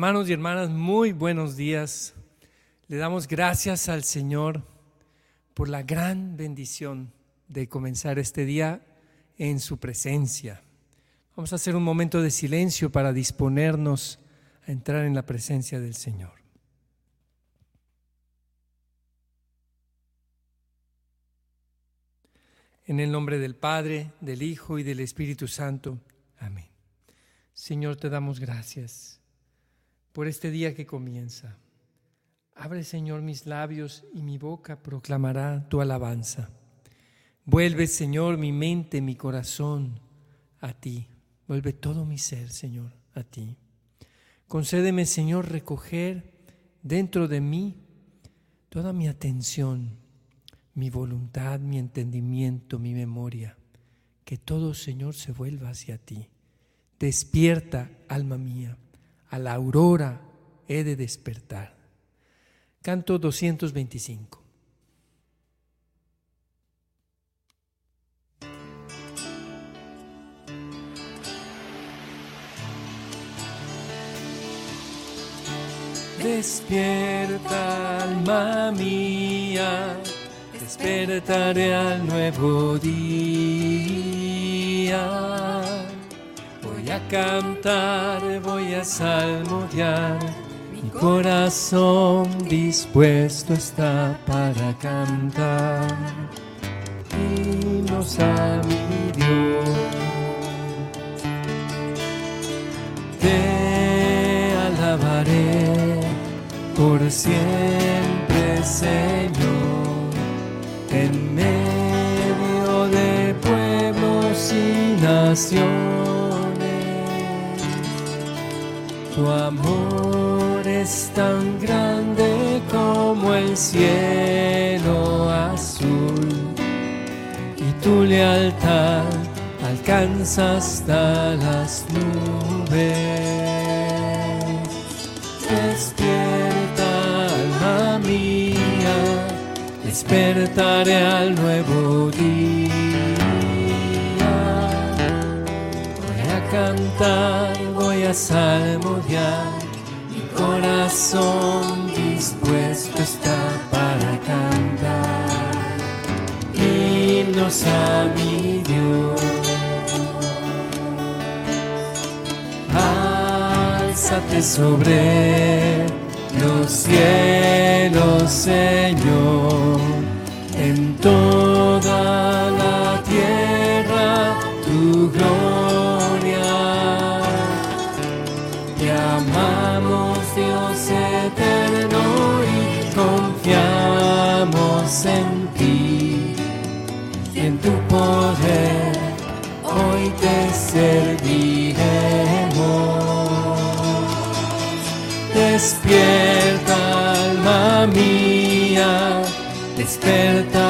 Hermanos y hermanas, muy buenos días. Le damos gracias al Señor por la gran bendición de comenzar este día en su presencia. Vamos a hacer un momento de silencio para disponernos a entrar en la presencia del Señor. En el nombre del Padre, del Hijo y del Espíritu Santo. Amén. Señor, te damos gracias por este día que comienza. Abre, Señor, mis labios y mi boca proclamará tu alabanza. Vuelve, Señor, mi mente, mi corazón a ti. Vuelve todo mi ser, Señor, a ti. Concédeme, Señor, recoger dentro de mí toda mi atención, mi voluntad, mi entendimiento, mi memoria. Que todo, Señor, se vuelva hacia ti. Despierta, alma mía a la aurora he de despertar. Canto 225. Despierta, alma mía, despertaré al nuevo día A cantar, voy a salmodiar, mi corazón dispuesto está para cantar. Himnos a mi Dios. Te alabaré por siempre, Señor, en medio de pueblos y naciones tu amor es tan grande como el cielo azul y tu lealtad alcanza hasta las nubes. Despierta, alma mía, despertaré al nuevo día. Voy a cantar a salmodiar, mi corazón dispuesto está para cantar. Himnos a mi Dios. Álzate sobre los cielos, Señor, en serviremos. Despierta alma mía, despertaré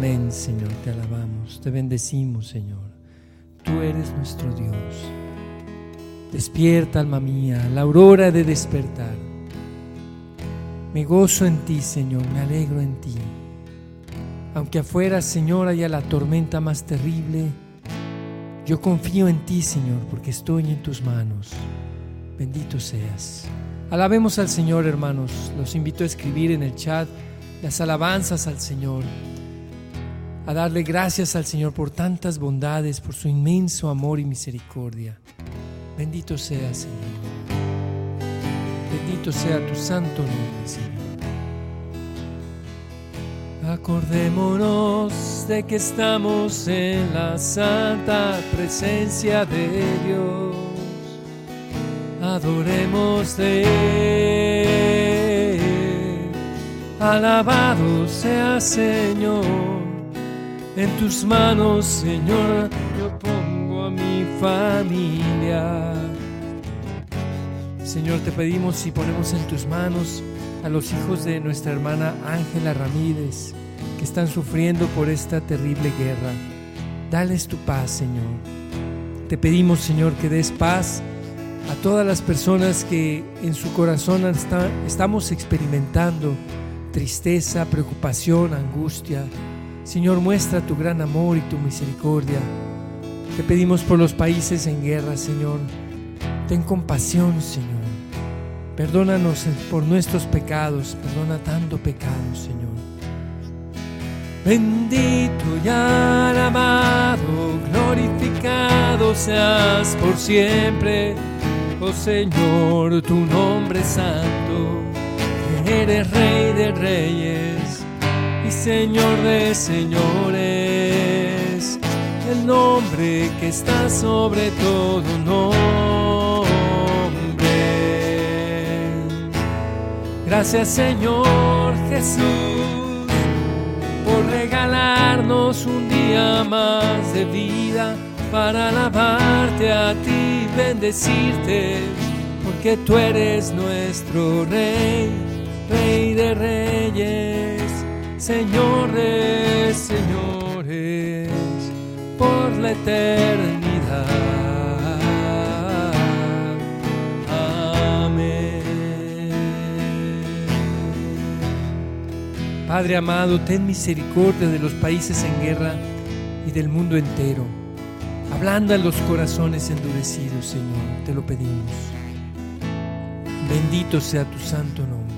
Amén, Señor, te alabamos, te bendecimos, Señor. Tú eres nuestro Dios. Despierta, alma mía, la aurora de despertar me gozo en ti, Señor, me alegro en ti. Aunque afuera, Señor, haya la tormenta más terrible, yo confío en ti, Señor, porque estoy en tus manos. Bendito seas. Alabemos al Señor, hermanos. Los invito a escribir en el chat las alabanzas al Señor. A darle gracias al Señor por tantas bondades, por su inmenso amor y misericordia. Bendito sea, Señor. Bendito sea tu santo nombre, Señor. Acordémonos de que estamos en la santa presencia de Dios. Adoremos de Él. Alabado sea Señor. En tus manos, Señor, yo pongo a mi familia. Señor, te pedimos y ponemos en tus manos a los hijos de nuestra hermana Ángela Ramírez, que están sufriendo por esta terrible guerra. Dales tu paz, Señor. Te pedimos, Señor, que des paz a todas las personas que en su corazón estamos experimentando tristeza, preocupación, angustia. Señor, muestra tu gran amor y tu misericordia. Te pedimos por los países en guerra, Señor. Ten compasión, Señor. Perdónanos por nuestros pecados, perdona tanto pecado, Señor. Bendito y alabado, glorificado seas por siempre, oh Señor, tu nombre santo, eres Rey de reyes Señor de señores, el nombre que está sobre todo nombre. Gracias Señor Jesús por regalarnos un día más de vida para alabarte a ti, bendecirte, porque tú eres nuestro Rey, Rey de Reyes, Señor de Señores, por la eternidad. Padre amado, ten misericordia de los países en guerra y del mundo entero. Ablanda los corazones endurecidos, Señor, te lo pedimos. Bendito sea tu santo nombre.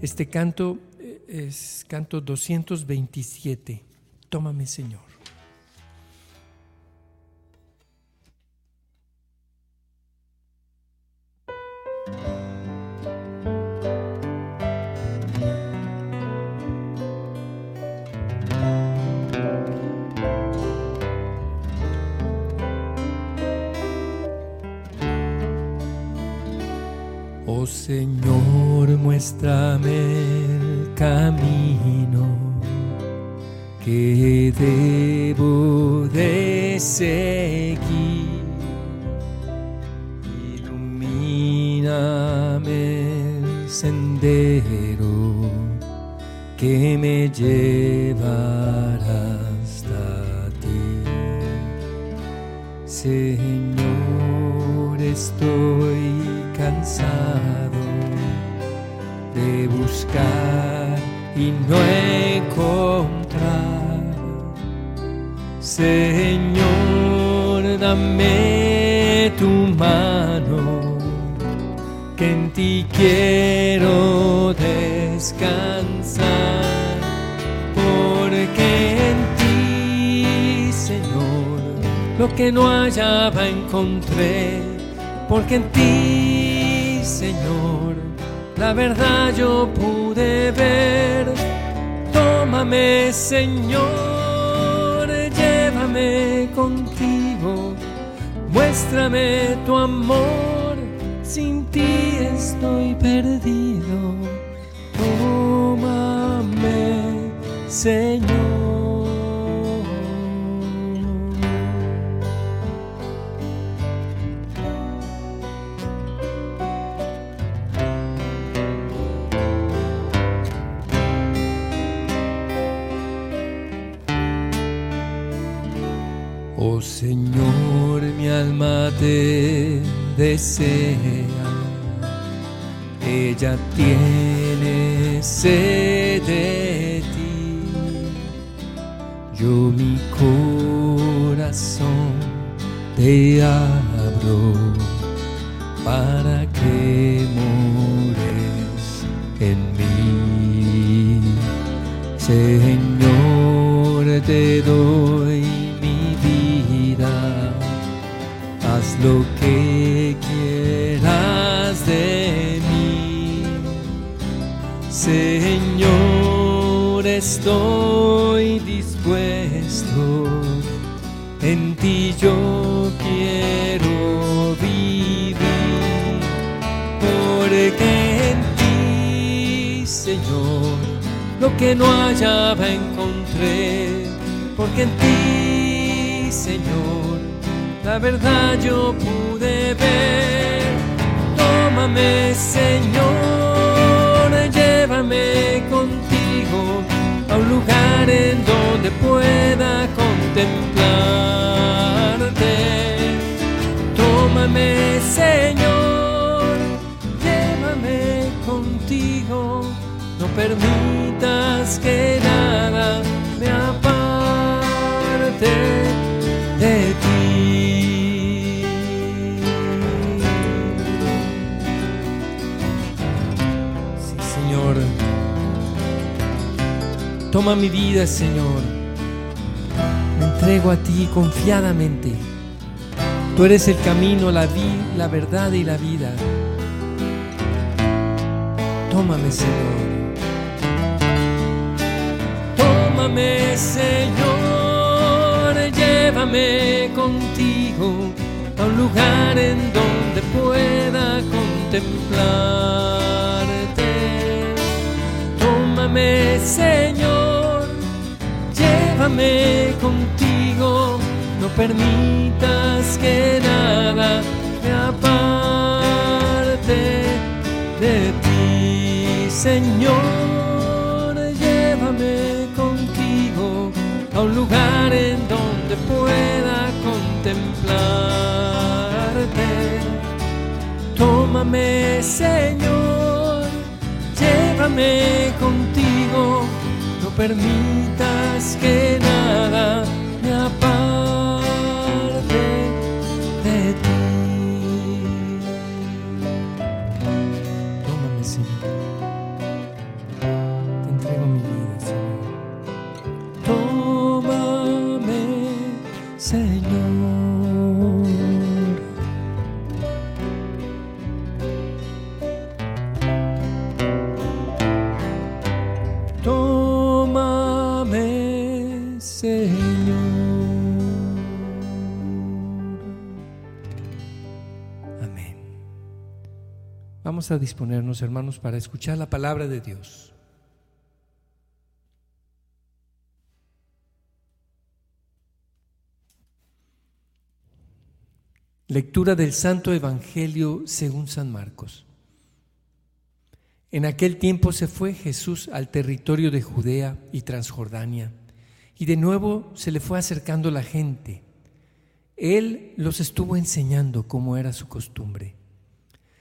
Este canto eh, es canto 227. Tómame. Señor, me llevará hasta ti. Señor, estoy cansado de buscar y no encontrar. Señor, dame tu mano, que en ti quiero descansar, que no hallaba encontré, porque en ti Señor, la verdad yo pude ver. Tómame, Señor, llévame contigo, muéstrame tu amor, sin ti estoy perdido. Tómame, Señor. Te desea, ella tiene sed de ti. Yo mi corazón te abro Señor, lo que no hallaba encontré, porque en ti, Señor, la verdad yo pude ver. Tómame, Señor, llévame contigo a un lugar en donde pueda contemplarte. Tómame, Señor, permitas que nada me aparte de ti. Sí, Señor. Toma mi vida, Señor. Me entrego a ti confiadamente. Tú eres el camino, la, la verdad y la vida. Tómame, Señor. Tómame, Señor, llévame contigo a un lugar en donde pueda contemplarte. Tómame, Señor, llévame contigo, no permitas que nada me aparte de ti, Señor. Pueda contemplarte. Tómame, Señor, llévame contigo, no permitas que nada Señor. Tómame, Señor. Amén. Vamos a disponernos, hermanos, para escuchar la palabra de Dios. Lectura del Santo Evangelio según San Marcos. En aquel tiempo se fue Jesús al territorio de Judea y Transjordania, y de nuevo se le fue acercando la gente. Él los estuvo enseñando como era su costumbre.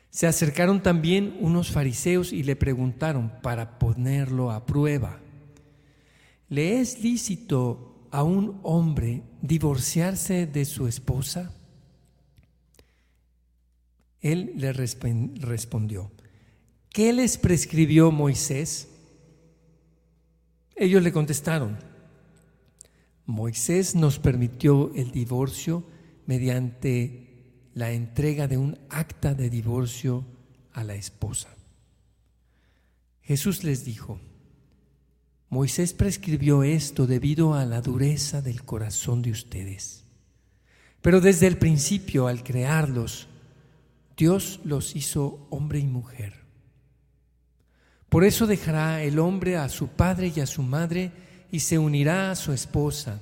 Se acercaron también unos fariseos y le preguntaron para ponerlo a prueba, ¿le es lícito a un hombre divorciarse de su esposa? Él le respondió, ¿qué les prescribió Moisés? Ellos le contestaron, Moisés nos permitió el divorcio mediante la entrega de un acta de divorcio a la esposa. Jesús les dijo, Moisés prescribió esto debido a la dureza del corazón de ustedes. Pero desde el principio, al crearlos, Dios los hizo hombre y mujer. Por eso dejará el hombre a su padre y a su madre y se unirá a su esposa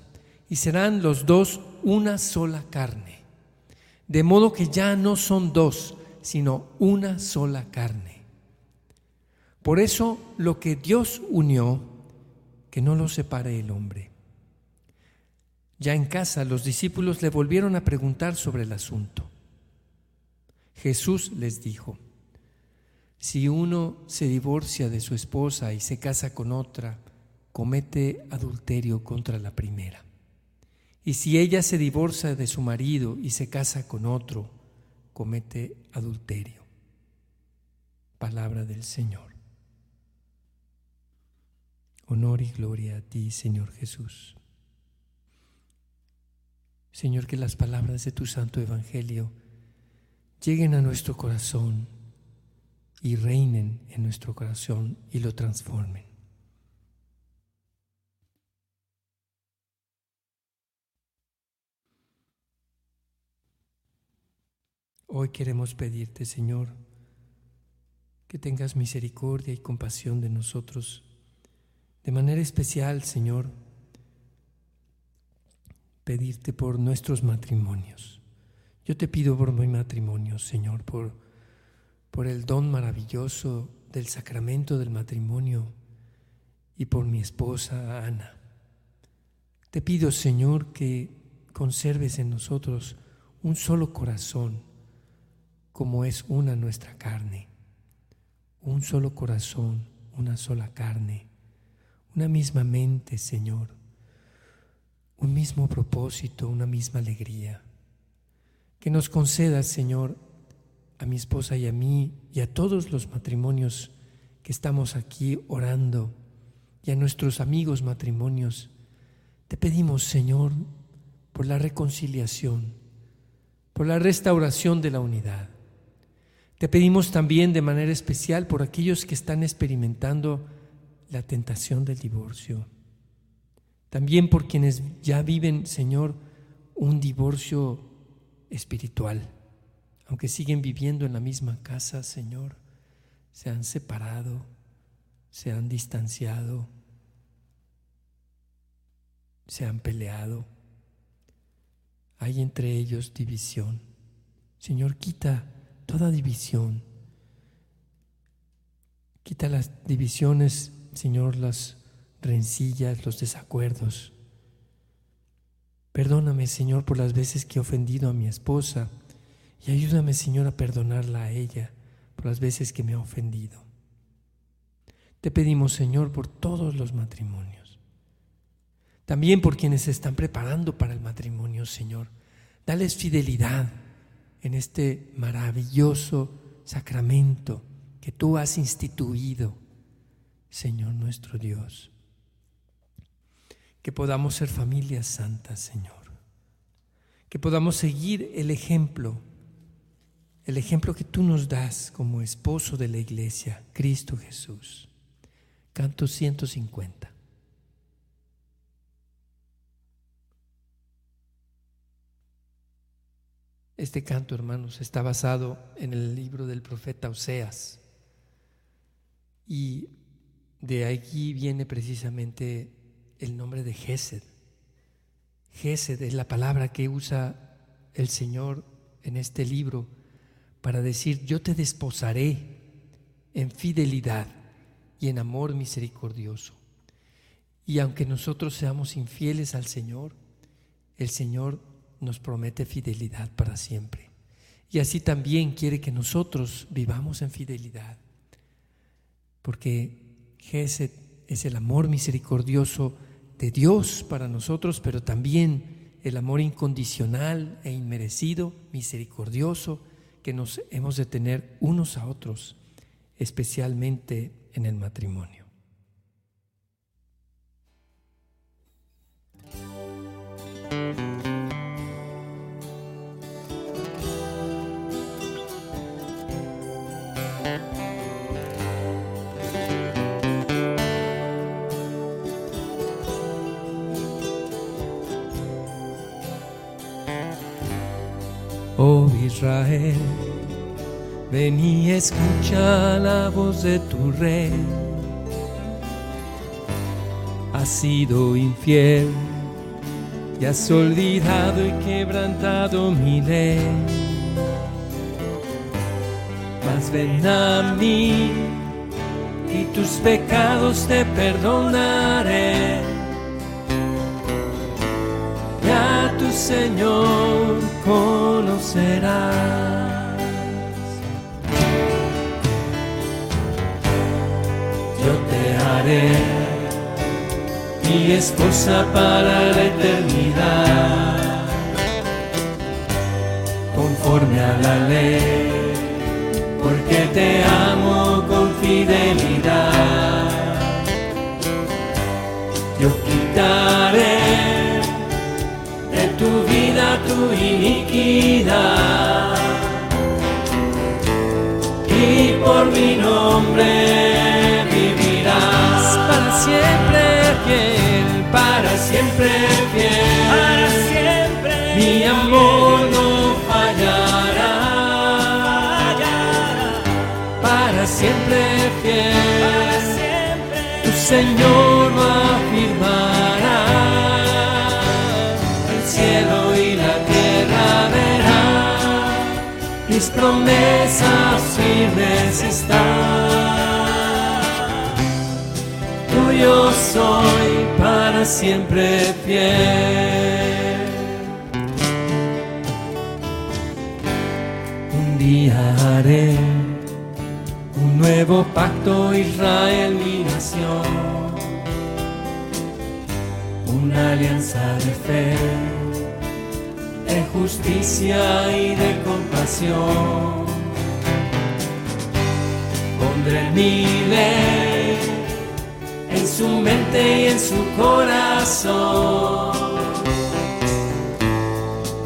y serán los dos una sola carne. De modo que ya no son dos, sino una sola carne. Por eso lo que Dios unió, que no lo separe el hombre. Ya en casa los discípulos le volvieron a preguntar sobre el asunto. Jesús les dijo, si uno se divorcia de su esposa y se casa con otra, comete adulterio contra la primera. Y si ella se divorcia de su marido y se casa con otro, comete adulterio. Palabra del Señor. Honor y gloria a ti, Señor Jesús. Señor, que las palabras de tu Santo Evangelio lleguen a nuestro corazón y reinen en nuestro corazón y lo transformen. Hoy queremos pedirte, Señor, que tengas misericordia y compasión de nosotros. De manera especial, Señor, pedirte por nuestros matrimonios. Yo te pido por mi matrimonio, Señor, por, por el don maravilloso del sacramento del matrimonio y por mi esposa Ana. Te pido, Señor, que conserves en nosotros un solo corazón, como es una nuestra carne, un solo corazón, una sola carne, una misma mente, Señor, un mismo propósito, una misma alegría que nos concedas, Señor, a mi esposa y a mí y a todos los matrimonios que estamos aquí orando y a nuestros amigos matrimonios. Te pedimos, Señor, por la reconciliación, por la restauración de la unidad. Te pedimos también de manera especial por aquellos que están experimentando la tentación del divorcio. También por quienes ya viven, Señor, un divorcio espiritual. Aunque siguen viviendo en la misma casa, Señor, se han separado, se han distanciado, se han peleado. Hay entre ellos división. Señor, quita toda división. Quita las divisiones, Señor, las rencillas, los desacuerdos. Perdóname, Señor, por las veces que he ofendido a mi esposa y ayúdame, Señor, a perdonarla a ella por las veces que me ha ofendido. Te pedimos, Señor, por todos los matrimonios. También por quienes se están preparando para el matrimonio, Señor. Dales fidelidad en este maravilloso sacramento que tú has instituido, Señor nuestro Dios que podamos ser familias santas, Señor. Que podamos seguir el ejemplo, el ejemplo que tú nos das como esposo de la iglesia, Cristo Jesús. Canto 150. Este canto, hermanos, está basado en el libro del profeta Oseas. Y de aquí viene precisamente el nombre de Gesed. Gesed es la palabra que usa el Señor en este libro para decir, yo te desposaré en fidelidad y en amor misericordioso. Y aunque nosotros seamos infieles al Señor, el Señor nos promete fidelidad para siempre. Y así también quiere que nosotros vivamos en fidelidad, porque Gesed es el amor misericordioso de Dios para nosotros, pero también el amor incondicional e inmerecido, misericordioso, que nos hemos de tener unos a otros, especialmente en el matrimonio. Israel, ven y escucha la voz de tu rey. Has sido infiel y has olvidado y quebrantado mi ley. Mas ven a mí y tus pecados te perdonaré. Ya tu Señor conocerás. Yo te haré mi esposa para la eternidad, conforme a la ley, porque te amo con fidelidad. quitaré tu iniquidad. Y por mi nombre vivirás. Para siempre fiel, para siempre fiel. para siempre Mi amor no fallará, para siempre fiel. para siempre Tu Señor promesas firmes están. Tuyo soy para siempre fiel. Un día haré un nuevo pacto, Israel, mi nación. Una alianza de fe, de justicia y de compasión. Pondré mi ley en su mente y en su corazón.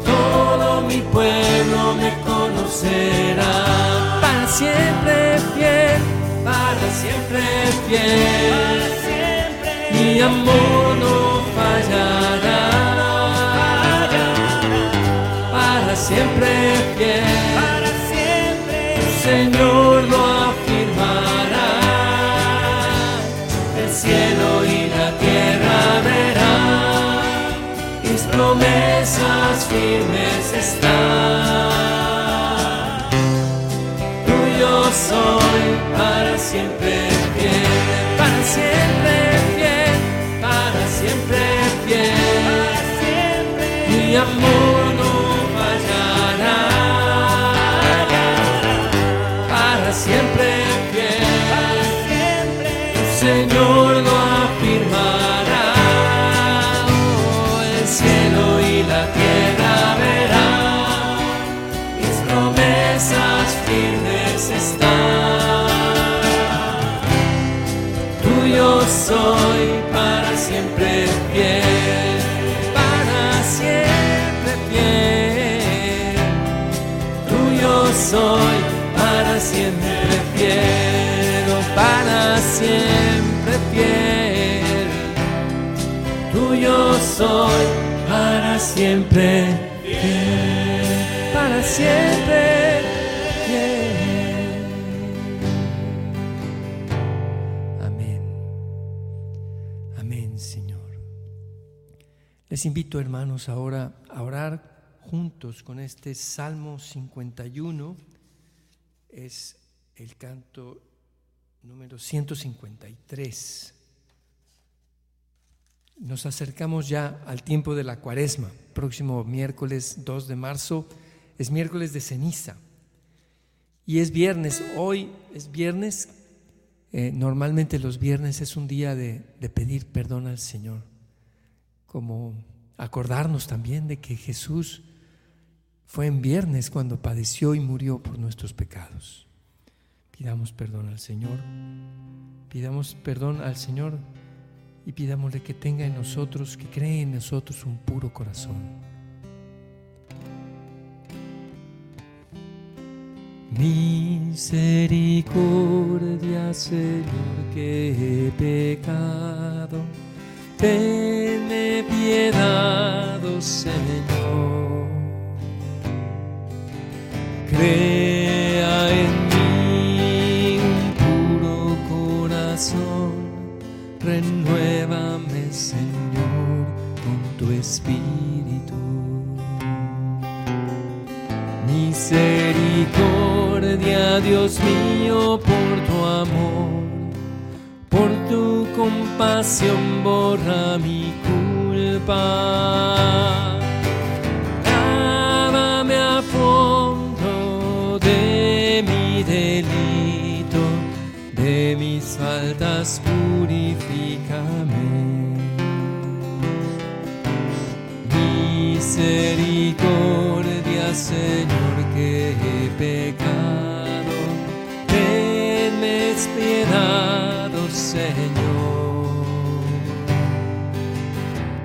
Todo mi pueblo me conocerá para siempre fiel, para siempre fiel. Mi amor no fallará. Para siempre fiel. Promesas firmes están. Tuyo soy para siempre fiel. para siempre fiel, Para siempre fiel. para siempre Mi amor soy para siempre para siempre. Amén. Amén, Señor. Les invito, hermanos, ahora a orar juntos con este Salmo 51. Es el canto número 153. Nos acercamos ya al tiempo de la cuaresma. Próximo miércoles 2 de marzo es miércoles de ceniza. Y es viernes. Hoy es viernes. Eh, normalmente los viernes es un día de, de pedir perdón al Señor. Como acordarnos también de que Jesús fue en viernes cuando padeció y murió por nuestros pecados. Pidamos perdón al Señor. Pidamos perdón al Señor y pidámosle que tenga en nosotros, que cree en nosotros un puro corazón. Misericordia, Señor, que he pecado. Tenme piedad, oh Señor. Crea en Renuévame, Señor, con tu espíritu. Misericordia, Dios mío, por tu amor, por tu compasión, borra mi culpa. Señor, que he pecado. Tenme piedad, Señor.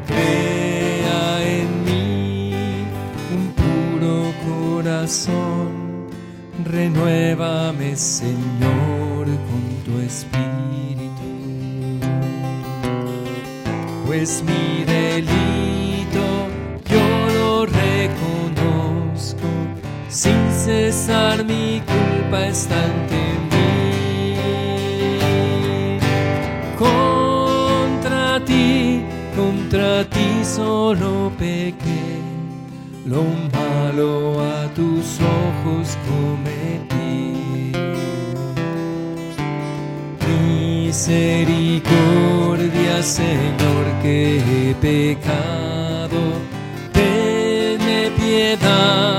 Crea en mí un puro corazón. Renuévame, Señor, con tu espíritu. Pues mi delito cesar mi culpa está ante mí. Contra ti, contra ti solo pequé, lo malo a tus ojos cometí. Misericordia, Señor, que he pecado, tenme piedad,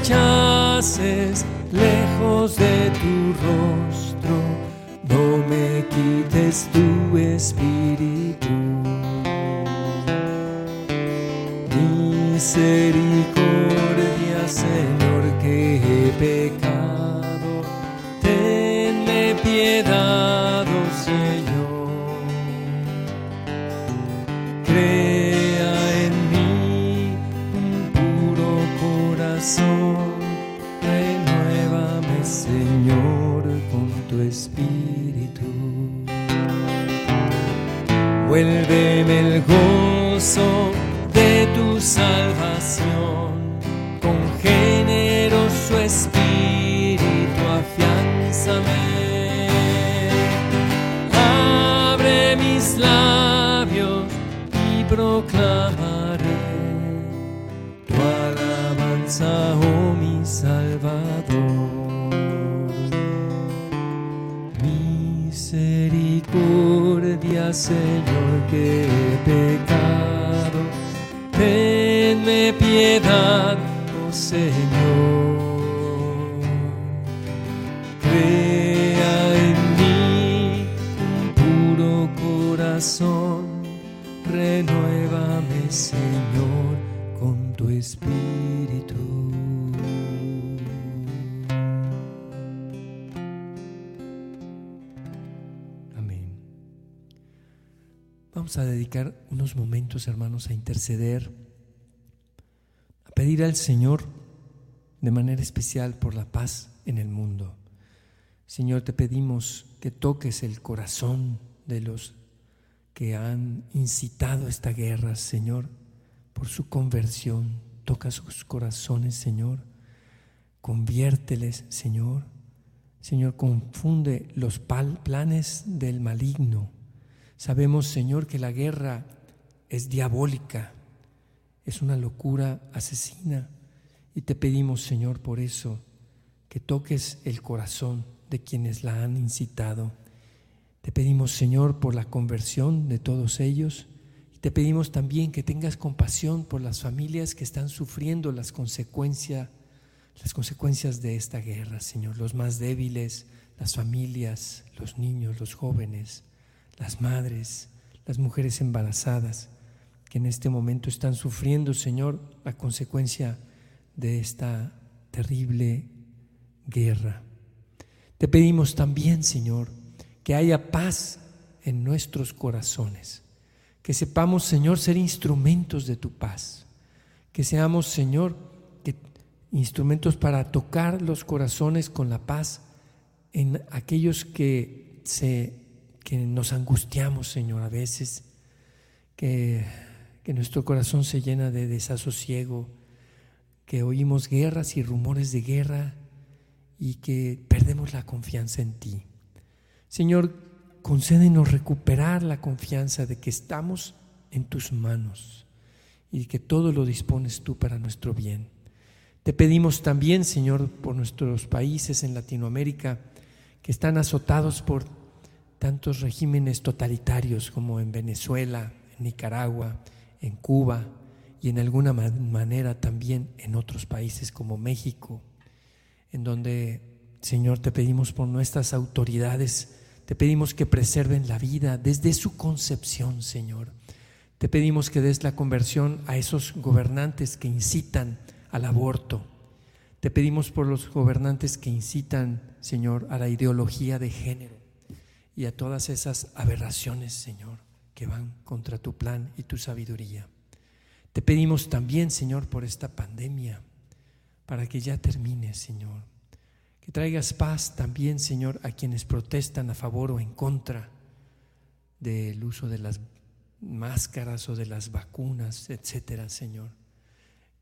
rechaces lejos de tu rostro, no me quites tu espíritu. Vuélveme el gozo de tu salvación, Señor, que he pecado, tenme piedad, oh Señor. A dedicar unos momentos, hermanos, a interceder, a pedir al Señor de manera especial por la paz en el mundo. Señor, te pedimos que toques el corazón de los que han incitado esta guerra, Señor, por su conversión. Toca sus corazones, Señor. Conviérteles, Señor. Señor, confunde los planes del maligno. Sabemos, Señor, que la guerra es diabólica, es una locura asesina. Y te pedimos, Señor, por eso, que toques el corazón de quienes la han incitado. Te pedimos, Señor, por la conversión de todos ellos. Y te pedimos también que tengas compasión por las familias que están sufriendo las consecuencias, las consecuencias de esta guerra, Señor. Los más débiles, las familias, los niños, los jóvenes, las madres, las mujeres embarazadas, que en este momento están sufriendo, Señor, la consecuencia de esta terrible guerra. Te pedimos también, Señor, que haya paz en nuestros corazones, que sepamos, Señor, ser instrumentos de tu paz, que seamos, Señor, instrumentos para tocar los corazones con la paz en aquellos que, se, que nos angustiamos, Señor, a veces, que, que nuestro corazón se llena de desasosiego, que oímos guerras y rumores de guerra y que perdemos la confianza en ti. Señor, concédenos recuperar la confianza de que estamos en tus manos y que todo lo dispones tú para nuestro bien. Te pedimos también, Señor, por nuestros países en Latinoamérica que están azotados por tantos regímenes totalitarios como en Venezuela, en Nicaragua, en Cuba y en alguna ma- manera también en otros países como México, en donde, Señor, te pedimos por nuestras autoridades, te pedimos que preserven la vida desde su concepción, Señor. Te pedimos que des la conversión a esos gobernantes que incitan al aborto. Te pedimos por los gobernantes que incitan, Señor, a la ideología de género y a todas esas aberraciones, Señor, que van contra tu plan y tu sabiduría. Te pedimos también, Señor, por esta pandemia, para que ya termine, Señor. Que traigas paz también, Señor, a quienes protestan a favor o en contra del uso de las máscaras o de las vacunas, etcétera, Señor.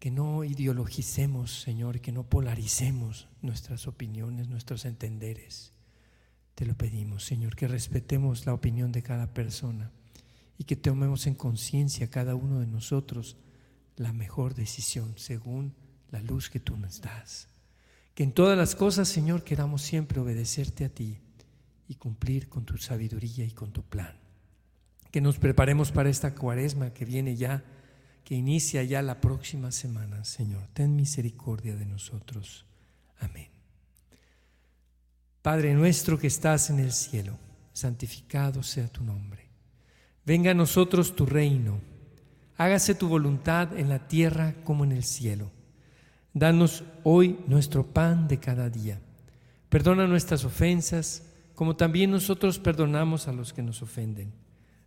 Que no ideologicemos, Señor, que no polaricemos nuestras opiniones, nuestros entenderes. Te lo pedimos, Señor, que respetemos la opinión de cada persona y que tomemos en conciencia cada uno de nosotros la mejor decisión según la luz que tú nos das. Que en todas las cosas, Señor, queramos siempre obedecerte a ti y cumplir con tu sabiduría y con tu plan que nos preparemos para esta cuaresma que viene ya, que inicia ya la próxima semana. Señor, ten misericordia de nosotros. Amén. Padre nuestro que estás en el cielo, santificado sea tu nombre. Venga a nosotros tu reino. Hágase tu voluntad en la tierra como en el cielo. Danos hoy nuestro pan de cada día. Perdona nuestras ofensas, como también nosotros perdonamos a los que nos ofenden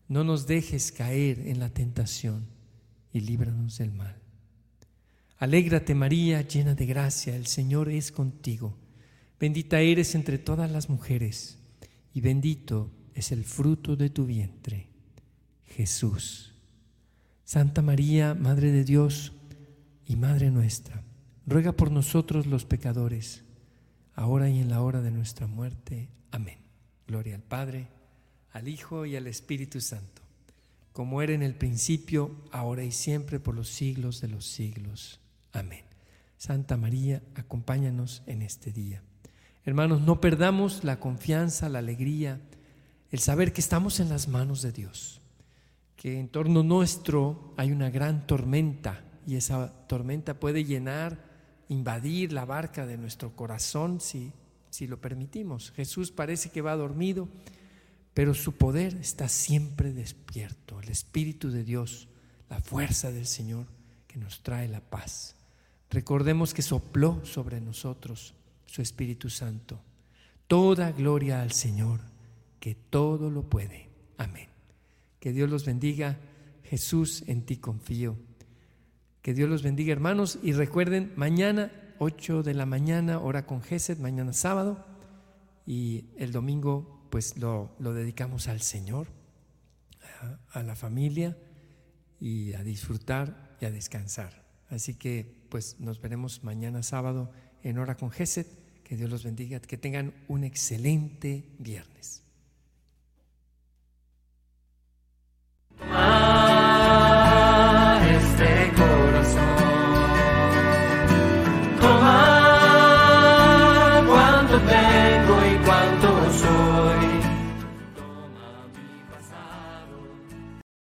no nos dejes caer en la tentación y líbranos del mal. Alégrate María, llena de gracia, el Señor es contigo. Bendita eres entre todas las mujeres y bendito es el fruto de tu vientre, Jesús. Santa María, Madre de Dios y Madre nuestra, ruega por nosotros los pecadores, ahora y en la hora de nuestra muerte. Amén. Gloria al Padre al Hijo y al Espíritu Santo, como era en el principio, ahora y siempre, por los siglos de los siglos. Amén. Santa María, acompáñanos en este día. Hermanos, no perdamos la confianza, la alegría, el saber que estamos en las manos de Dios, que en torno nuestro hay una gran tormenta y esa tormenta puede llenar, invadir la barca de nuestro corazón si, si lo permitimos. Jesús parece que va dormido pero su poder está siempre despierto, el Espíritu de Dios, la fuerza del Señor que nos trae la paz. Recordemos que sopló sobre nosotros su Espíritu Santo. Toda gloria al Señor, que todo lo puede. Amén. Que Dios los bendiga. Jesús, en ti confío. Que Dios los bendiga, hermanos. Y recuerden, mañana, 8 de la mañana, hora con Gesed, mañana sábado. Y el domingo pues lo, dedicamos al Señor, a, la familia y a disfrutar y a descansar. Así que pues nos veremos mañana sábado en hora con Geset. Que Dios los bendiga, que tengan un excelente viernes.